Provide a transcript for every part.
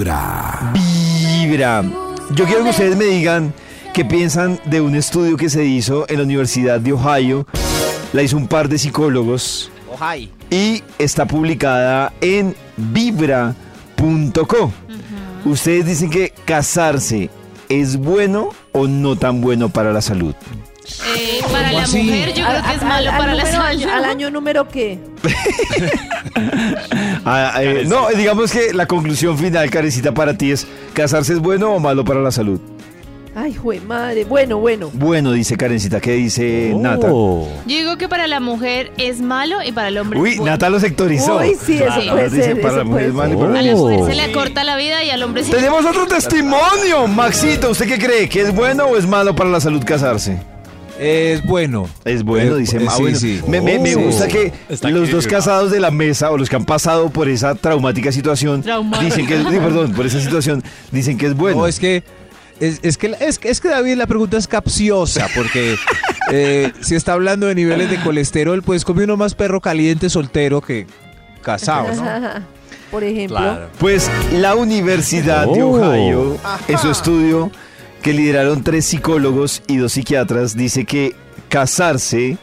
Vibra. Vibra. Yo quiero que ustedes me digan qué piensan de un estudio que se hizo en la Universidad de Ohio. La hizo un par de psicólogos Ojai. y está publicada en vibra.co. Ustedes dicen que casarse es bueno o no tan bueno para la salud. Eh, para la así? mujer yo creo que es malo para la salud. ¿Al año número qué? Ah, eh, no, digamos que la conclusión final, Carecita, para ti es ¿casarse es bueno o malo para la salud? Ay, jue madre. Bueno, bueno. Bueno, dice Karencita, ¿qué dice Nata? Oh. Yo digo que para la mujer es malo y para el hombre Uy, es bueno. Nata lo sectorizó. Uy, sí, eso Claro. puede Dice, ser. para la mujer es malo y para A la- mujer se le acorta la vida y al hombre se Tenemos otro testimonio, Maxito. ¿Usted qué cree? ¿Que es bueno o es malo para la salud casarse? Es bueno. Es bueno, Eh, dice eh, Ma. sí, bueno, sí. Me, me- me Oh. gusta que Está los dos casados de la mesa o los que han pasado por esa traumática situación Traumática. dicen que es, sí, perdón, por esa situación dicen que es bueno. No, es que es, es que es, que- es que David la pregunta es capciosa porque eh, si está hablando de niveles de colesterol, pues come uno más perro caliente soltero que casado, ¿no? Por ejemplo. Claro. Pues la Universidad de Oh. Ohio, en su estudio que lideraron tres psicólogos y dos psiquiatras, dice que casarse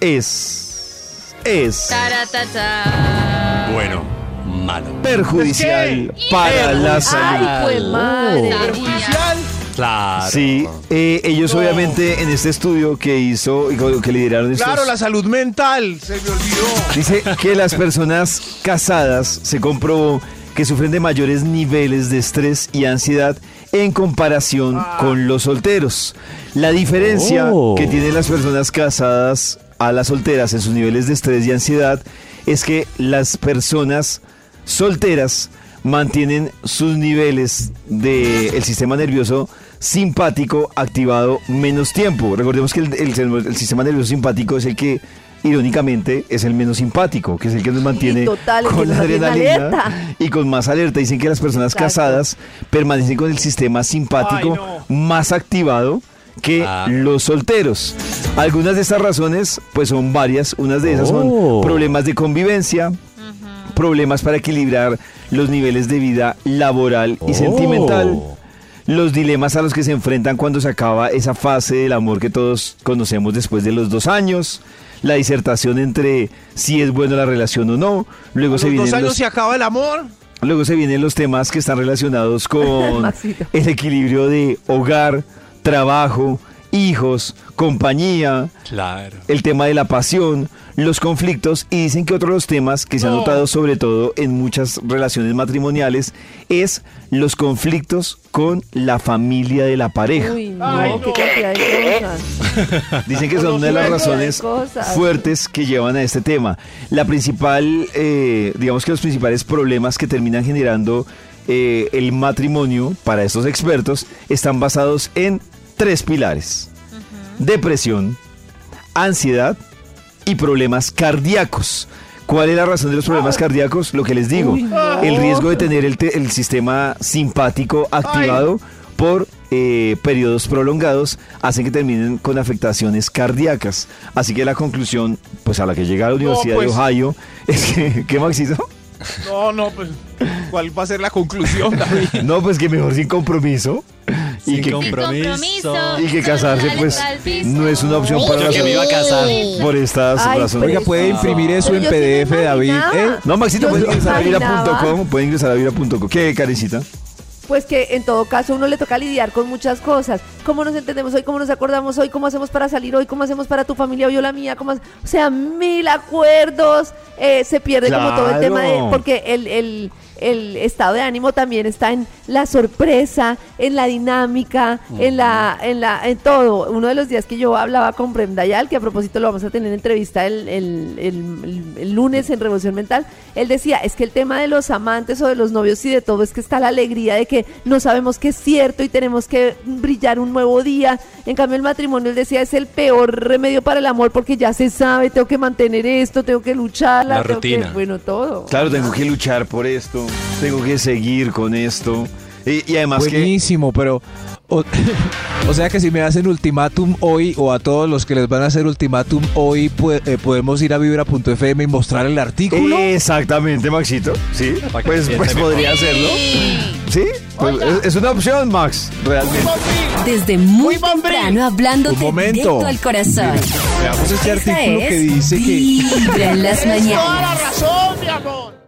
es es Taratata. Bueno, malo. perjudicial para la salud. Ay, fue madre. ¿Perjudicial? Claro. Sí, eh, ellos obviamente en este estudio que hizo y que lideraron estos, Claro, la salud mental, se me olvidó. dice que las personas casadas se comprobó que sufren de mayores niveles de estrés y ansiedad en comparación con los solteros. La diferencia Oh. que tienen las personas casadas a las solteras en sus niveles de estrés y ansiedad es que las personas solteras mantienen sus niveles del sistema nervioso simpático activado menos tiempo. Recordemos que el, el- el sistema nervioso simpático es el que irónicamente es el menos simpático, que es el que nos mantiene total, con la adrenalina alerta. y con más alerta. Dicen que las personas Exacto. casadas permanecen con el sistema simpático más activado que Ah. los solteros. Algunas de estas razones, pues son varias. Unas de esas son Oh. problemas de convivencia, problemas para equilibrar los niveles de vida laboral y Oh. sentimental, los dilemas a los que se enfrentan cuando se acaba esa fase del amor que todos conocemos después de los dos años, la disertación entre si es buena la relación o no, luego A se los vienen dos años los- se acaba el amor. Luego se vienen los temas que están relacionados con el equilibrio de hogar, trabajo, hijos, compañía, Claro. el tema de la pasión, los conflictos y dicen que otro de los temas que se han notado sobre todo en muchas relaciones matrimoniales es los conflictos con la familia de la pareja. Uy, no, qué cantidad de cosas. Dicen que son una de las razones fuertes que llevan a este tema. La principal, eh, digamos que los principales problemas que terminan generando eh, el matrimonio para estos expertos están basados en tres pilares. Depresión, ansiedad y problemas cardíacos. ¿Cuál es la razón de los problemas cardíacos? Lo que les digo, Uy, no. el riesgo de tener el, te- el sistema simpático activado por eh, periodos prolongados hacen que terminen con afectaciones cardíacas. Así que la conclusión, pues a la que llega la Universidad pues. de Ohio, es que, ¿qué Maxito? No, no, pues, ¿cuál va a ser la conclusión, David? No, pues que mejor sin compromiso. Y Sin que, compromiso. y que casarse, pues, no es una opción para Yo la que me iba a casar. por estas Ay, razones. Oiga, puede imprimir eso en yo PDF, David. ¿eh? No, Maxito, Yo pueden sí ingresar a imaginaba. vibra.com. Pueden ingresar a vibra.com. ¿Qué, Karencita? Pues que en todo caso uno le toca lidiar con muchas cosas. ¿Cómo nos entendemos hoy? ¿Cómo nos acordamos hoy? ¿Cómo hacemos para salir hoy? ¿Cómo hacemos para tu familia o la mía? ¿Cómo O sea, mil acuerdos. eh, se pierde como todo el tema de... Porque el, el- el estado de ánimo también está en la sorpresa, en la dinámica, en la, en la, en todo. Uno de los días que yo hablaba con Prem Dayal, que a propósito lo vamos a tener en entrevista el, el- el- el- el lunes en Revolución Mental, él decía, es que el tema de los amantes o de los novios y de todo es que está la alegría de que no sabemos que es cierto y tenemos que brillar un nuevo día. En cambio el matrimonio, él decía, es el peor remedio para el amor porque ya se sabe, tengo que mantener esto, tengo que lucharla, La tengo que- rutina. bueno, todo. Claro, tengo que luchar por esto, tengo que seguir con esto. Y, y además que... Buenísimo, pero. O, o sea que si me hacen ultimátum hoy, o a todos los que les van a hacer ultimátum hoy, pue- eh, podemos ir a vibra.fm y mostrar el artículo. Exactamente, Maxito. Sí, pues, pues podría hacerlo. Sí, pues es, es una opción, Max, realmente. Desde muy temprano momento. directo al corazón. Veamos este Esta artículo es que dice que. Vibra en las mañanas. Toda la razón, mi amor.